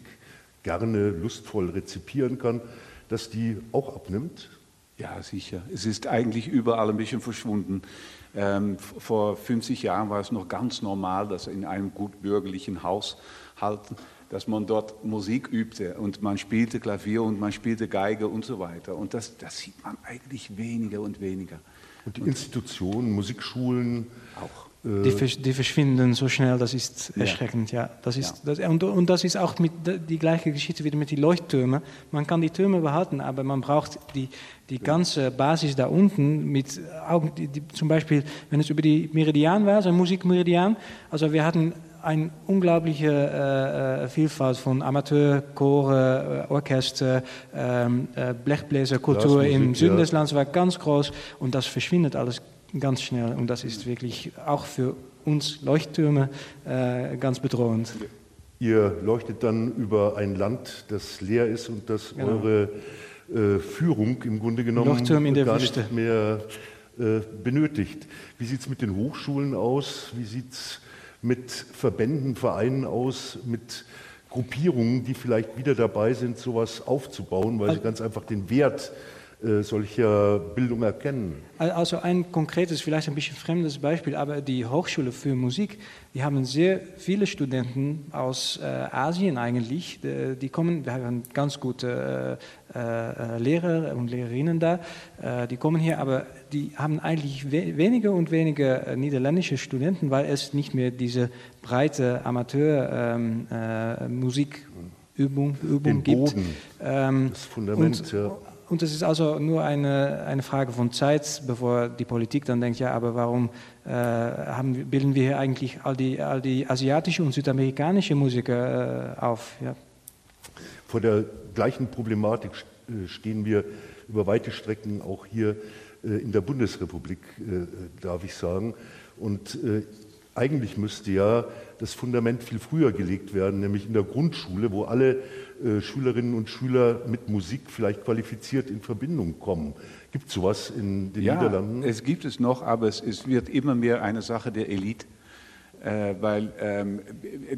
gerne lustvoll rezipieren kann, dass die auch abnimmt? Ja, sicher. Es ist eigentlich überall ein bisschen verschwunden. Ähm, vor 50 Jahren war es noch ganz normal, dass in einem gut bürgerlichen Haushalt, dass man dort Musik übte und man spielte Klavier und man spielte Geige und so weiter. Und das, das sieht man eigentlich weniger und weniger. Und die Institutionen, Musikschulen auch. Die, die, verschwinden so schnell, das ist erschreckend. Ja. Das ist, ja. Das, und, und, das ist auch mit, die gleiche Geschichte wieder mit den Leuchttürmen. Man kann die Türme behalten, aber man braucht die, die ganze Basis da unten, mit, die, die, zum Beispiel, wenn es über die Meridian war, so ein Musikmeridian, also wir hatten eine unglaubliche äh, äh Vielfalt von Amateur, Chore, äh, Orchester, ähm, äh, Blechbläserkultur im Süden ja. des Landes war ganz groß und das verschwindet alles ganz schnell. Und das ist wirklich auch für uns Leuchttürme äh, ganz bedrohend. Ihr leuchtet dann über ein Land, das leer ist und das genau. eure äh, Führung im Grunde genommen gar Wüste. nicht mehr äh, benötigt. Wie sieht es mit den Hochschulen aus? Wie sieht es mit Verbänden, Vereinen aus, mit Gruppierungen, die vielleicht wieder dabei sind, sowas aufzubauen, weil sie ganz einfach den Wert äh, solcher Bildung erkennen. Also ein konkretes, vielleicht ein bisschen fremdes Beispiel, aber die Hochschule für Musik, die haben sehr viele Studenten aus äh, Asien eigentlich, die, die, kommen, wir haben ganz gute äh, äh Lehrer und Lehrerinnen da, äh, die kommen hier, aber die haben eigentlich we weniger und weniger niederländische Studenten, weil es nicht mehr diese breite Amateurmusikübung ähm, Übung gibt. Ähm, das Fundament, und, ja. Und es ist also nur eine, eine Frage von Zeit, bevor die Politik dann denkt, ja, aber warum äh, haben, bilden wir hier eigentlich all die, all die asiatische und südamerikanische Musiker äh, auf? Ja. Vor der gleichen Problematik äh, stehen wir über weite Strecken auch hier äh, in der Bundesrepublik, äh, darf ich sagen. Und äh, eigentlich müsste ja das Fundament viel früher gelegt werden, nämlich in der Grundschule, wo alle Schülerinnen und Schüler mit Musik vielleicht qualifiziert in Verbindung kommen. Gibt es sowas in den ja, Niederlanden? Es gibt es noch, aber es, es wird immer mehr eine Sache der Elite. Äh, weil ähm,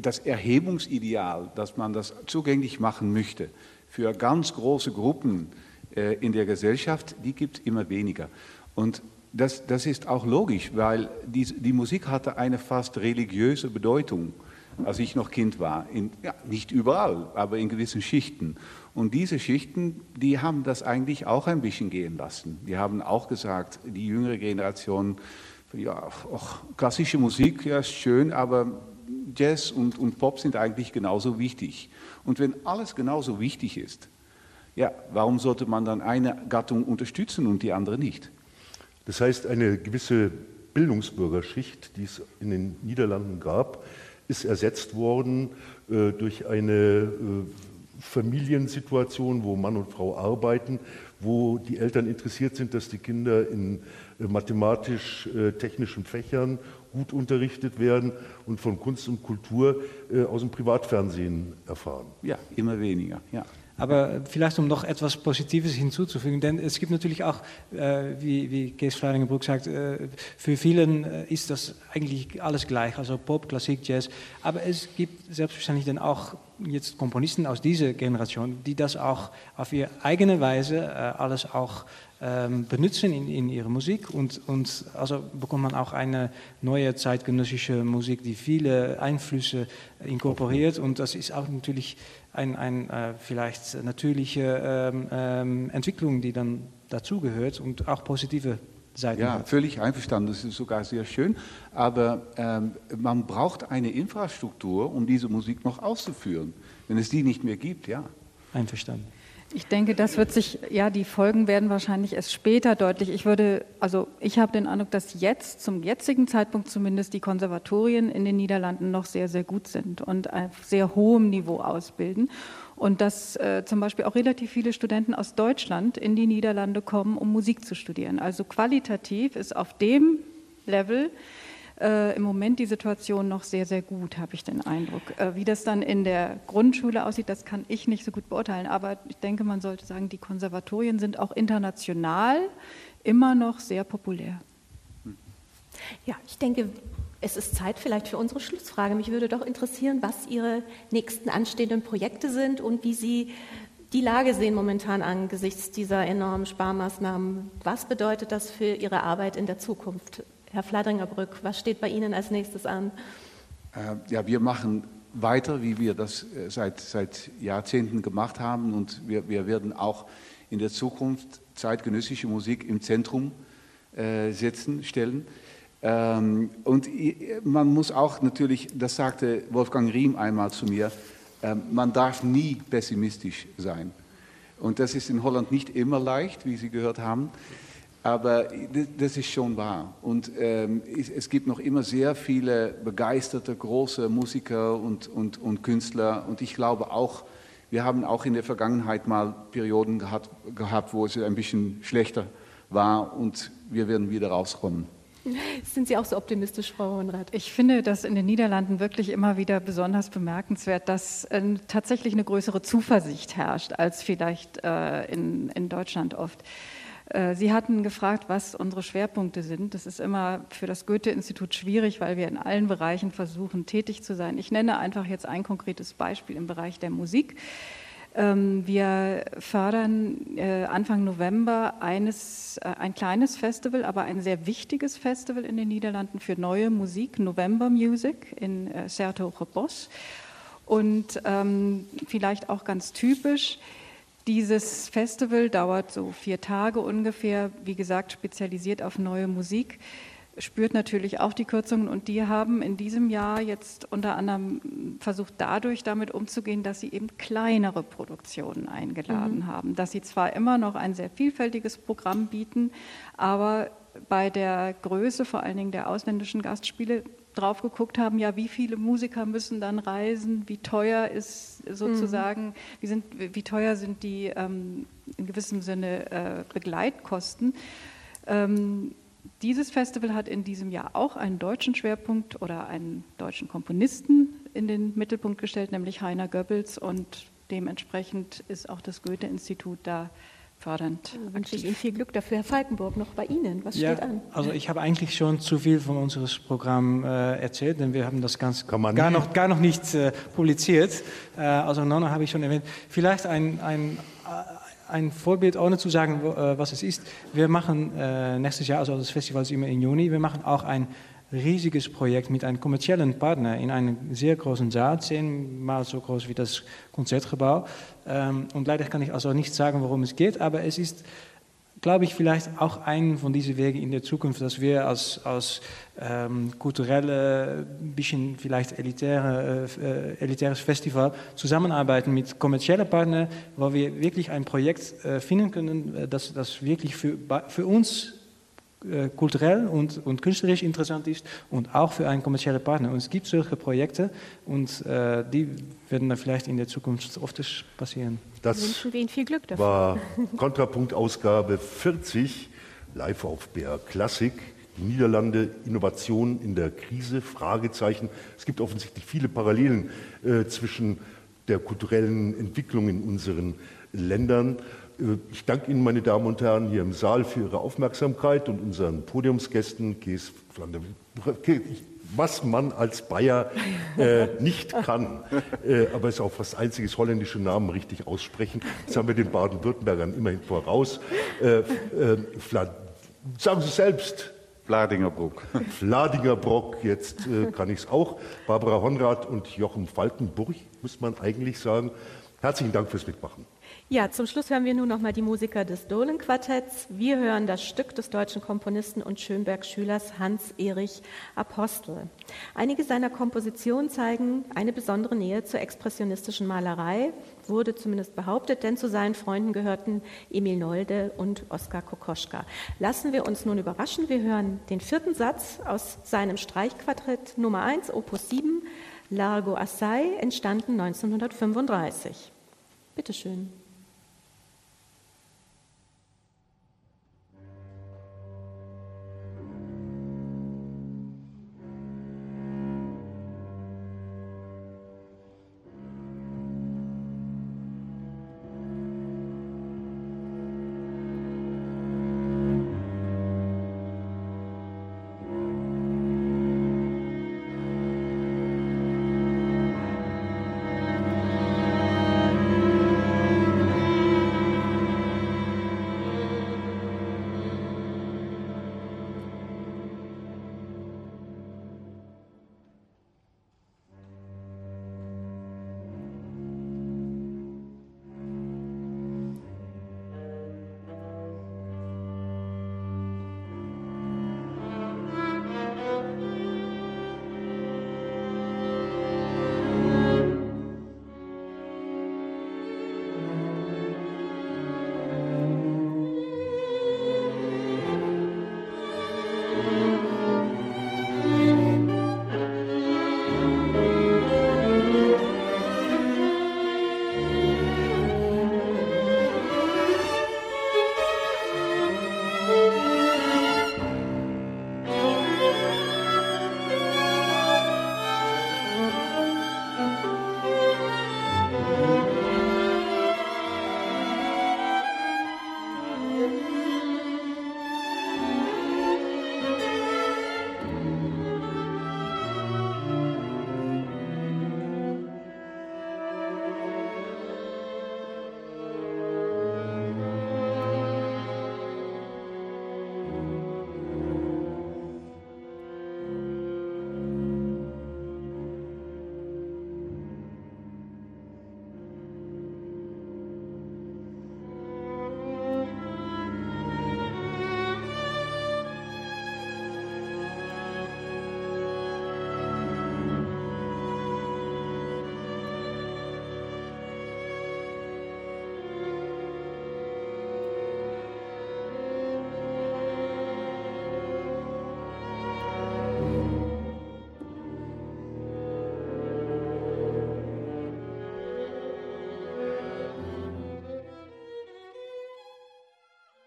das Erhebungsideal, dass man das zugänglich machen möchte für ganz große Gruppen äh, in der Gesellschaft, die gibt es immer weniger. Und das, das ist auch logisch, weil die, die Musik hatte eine fast religiöse Bedeutung als ich noch Kind war. In, ja, nicht überall, aber in gewissen Schichten. Und diese Schichten, die haben das eigentlich auch ein bisschen gehen lassen. Die haben auch gesagt, die jüngere Generation, ja, auch klassische Musik, ja, ist schön, aber Jazz und, und Pop sind eigentlich genauso wichtig. Und wenn alles genauso wichtig ist, ja, warum sollte man dann eine Gattung unterstützen und die andere nicht? Das heißt, eine gewisse Bildungsbürgerschicht, die es in den Niederlanden gab, ist ersetzt worden äh, durch eine äh, Familiensituation, wo Mann und Frau arbeiten, wo die Eltern interessiert sind, dass die Kinder in äh, mathematisch-technischen Fächern gut unterrichtet werden und von Kunst und Kultur aus dem Privatfernsehen erfahren. Ja, immer weniger. Ja. Aber vielleicht um noch etwas Positives hinzuzufügen, denn es gibt natürlich auch, äh, wie, wie Kees Fleiringenbroek sagt, äh, für vielen äh, ist das eigentlich alles gleich, also Pop, Klassik, Jazz. Aber es gibt selbstverständlich dann auch jetzt Komponisten aus dieser Generation, die das auch auf ihre eigene Weise alles auch ähm, benutzen in, in ihrer Musik und, und also bekommt man auch eine neue zeitgenössische Musik, die viele Einflüsse inkorporiert und das ist auch natürlich eine ein, äh, vielleicht natürliche ähm, ähm, Entwicklung, die dann dazugehört und auch positive Seiten ja, hat. völlig einverstanden. Das ist sogar sehr schön. Aber ähm, man braucht eine Infrastruktur, um diese Musik noch auszuführen. Wenn es die nicht mehr gibt, ja. Einverstanden. Ich denke, das wird sich, ja, die Folgen werden wahrscheinlich erst später deutlich. Ich würde, also ich habe den Eindruck, dass jetzt, zum jetzigen Zeitpunkt zumindest, die Konservatorien in den Niederlanden noch sehr, sehr gut sind und auf sehr hohem Niveau ausbilden. Und dass äh, zum Beispiel auch relativ viele Studenten aus Deutschland in die Niederlande kommen, um Musik zu studieren. Also qualitativ ist auf dem Level äh, im Moment die Situation noch sehr, sehr gut, habe ich den Eindruck. Äh, wie das dann in der Grundschule aussieht, das kann ich nicht so gut beurteilen. Aber ich denke, man sollte sagen, die Konservatorien sind auch international immer noch sehr populär. Ja, ich denke, es ist Zeit vielleicht für unsere Schlussfrage. Mich würde doch interessieren, was Ihre nächsten anstehenden Projekte sind und wie Sie die Lage sehen momentan angesichts dieser enormen Sparmaßnahmen. Was bedeutet das für Ihre Arbeit in der Zukunft? Herr Fladringerbrück, was steht bei Ihnen als nächstes an? Äh, ja, wir machen weiter, wie wir das äh, seit, seit Jahrzehnten gemacht haben. Und wir, wir werden auch in der Zukunft zeitgenössische Musik im Zentrum äh, setzen, stellen. Ähm, und man muss auch natürlich, das sagte Wolfgang Riem einmal zu mir, äh, man darf nie pessimistisch sein. Und das ist in Holland nicht immer leicht, wie Sie gehört haben. Aber das ist schon wahr. Und ähm, es gibt noch immer sehr viele begeisterte, große Musiker und, und, und Künstler. Und ich glaube auch, wir haben auch in der Vergangenheit mal Perioden gehabt, gehabt, wo es ein bisschen schlechter war. Und wir werden wieder rauskommen. Sind Sie auch so optimistisch, Frau Hohenrath? Ich finde das in den Niederlanden wirklich immer wieder besonders bemerkenswert, dass äh, tatsächlich eine größere Zuversicht herrscht als vielleicht äh, in, in Deutschland oft. Äh, Sie hatten gefragt, was unsere Schwerpunkte sind. Das ist immer für das Goethe-Institut schwierig, weil wir in allen Bereichen versuchen, tätig zu sein. Ich nenne einfach jetzt ein konkretes Beispiel im Bereich der Musik. Ähm, wir fördern äh, Anfang November eines, äh, ein kleines Festival, aber ein sehr wichtiges Festival in den Niederlanden für neue Musik, November Music in Sertogenbos. Und ähm, vielleicht auch ganz typisch, dieses Festival dauert so vier Tage ungefähr, wie gesagt, spezialisiert auf neue Musik, spürt natürlich auch die Kürzungen und die haben in diesem Jahr jetzt unter anderem versucht, dadurch damit umzugehen, dass sie eben kleinere Produktionen eingeladen mhm. haben, dass sie zwar immer noch ein sehr vielfältiges Programm bieten, aber bei der Größe vor allen Dingen der ausländischen Gastspiele drauf geguckt haben, ja, wie viele Musiker müssen dann reisen, wie teuer ist sozusagen, mhm. wie, sind, wie teuer sind die ähm, in gewissem Sinne äh, Begleitkosten. Ähm, dieses Festival hat in diesem Jahr auch einen deutschen Schwerpunkt oder einen deutschen Komponisten in den Mittelpunkt gestellt, nämlich Heiner Goebbels und dementsprechend ist auch das Goethe-Institut da fördernd. Wünsche ich Ihnen viel Glück dafür. Herr Falkenburg, noch bei Ihnen. Was ja, steht an? Also ich habe eigentlich schon zu viel von unserem Programm äh, erzählt, denn wir haben das ganz gar noch, gar noch nicht äh, publiziert. Äh, also Nonna habe ich schon erwähnt. Vielleicht ein, ein, äh, ein Vorbild, ohne zu sagen, wo, äh, was es ist. Wir machen äh, nächstes Jahr, also das Festival ist immer im Juni, wir machen auch ein riesiges Projekt mit einem kommerziellen Partner in einem sehr großen Saal, zehnmal so groß wie das Konzertgebäu. Ähm, und leider kann ich also nicht sagen, worum es geht, aber es ist, glaube ich, vielleicht auch ein von diesen Wegen in der Zukunft, dass wir als, als ähm, kulturelle, bisschen vielleicht elitäre, äh, elitäres Festival zusammenarbeiten mit kommerziellen Partnern, wo wir wirklich ein Projekt äh, finden können, äh, das, das wirklich für, für uns äh, kulturell und, und künstlerisch interessant ist und auch für einen kommerziellen Partner. Und es gibt solche Projekte und äh, die werden dann vielleicht in der Zukunft oft passieren. Das wünschen wir Ihnen viel Glück dafür. war Kontrapunkt-Ausgabe 40, live auf BR Klassik. Die Niederlande, Innovation in der Krise, Fragezeichen. Es gibt offensichtlich viele Parallelen äh, zwischen der kulturellen Entwicklung in unseren Ländern. Äh, ich danke Ihnen, meine Damen und Herren, hier im Saal für Ihre Aufmerksamkeit und unseren Podiumsgästen, Kees Flander, was man als Bayer äh, nicht kann, äh, aber es ist auch fast einziges holländische Namen richtig aussprechen. Das haben wir den Baden-Württembergern immerhin voraus. Äh, äh sagen Sie selbst. Fladingerbruck. Fladingerbrock, jetzt äh, kann ich es auch. Barbara Honrath und Jochen Falkenburg, muss man eigentlich sagen. Herzlichen Dank fürs Mitmachen. Ja, zum Schluss hören wir nun noch mal die Musiker des Dohlen-Quartetts. Wir hören das Stück des deutschen Komponisten und Schönberg-Schülers Hans-Erich Apostel. Einige seiner Kompositionen zeigen eine besondere Nähe zur expressionistischen Malerei, wurde zumindest behauptet, denn zu seinen Freunden gehörten Emil Nolde und Oskar Kokoschka. Lassen wir uns nun überraschen. Wir hören den vierten Satz aus seinem Streichquartett Nummer 1, Opus 7, Largo Assai, entstanden 1935. Bitte schön.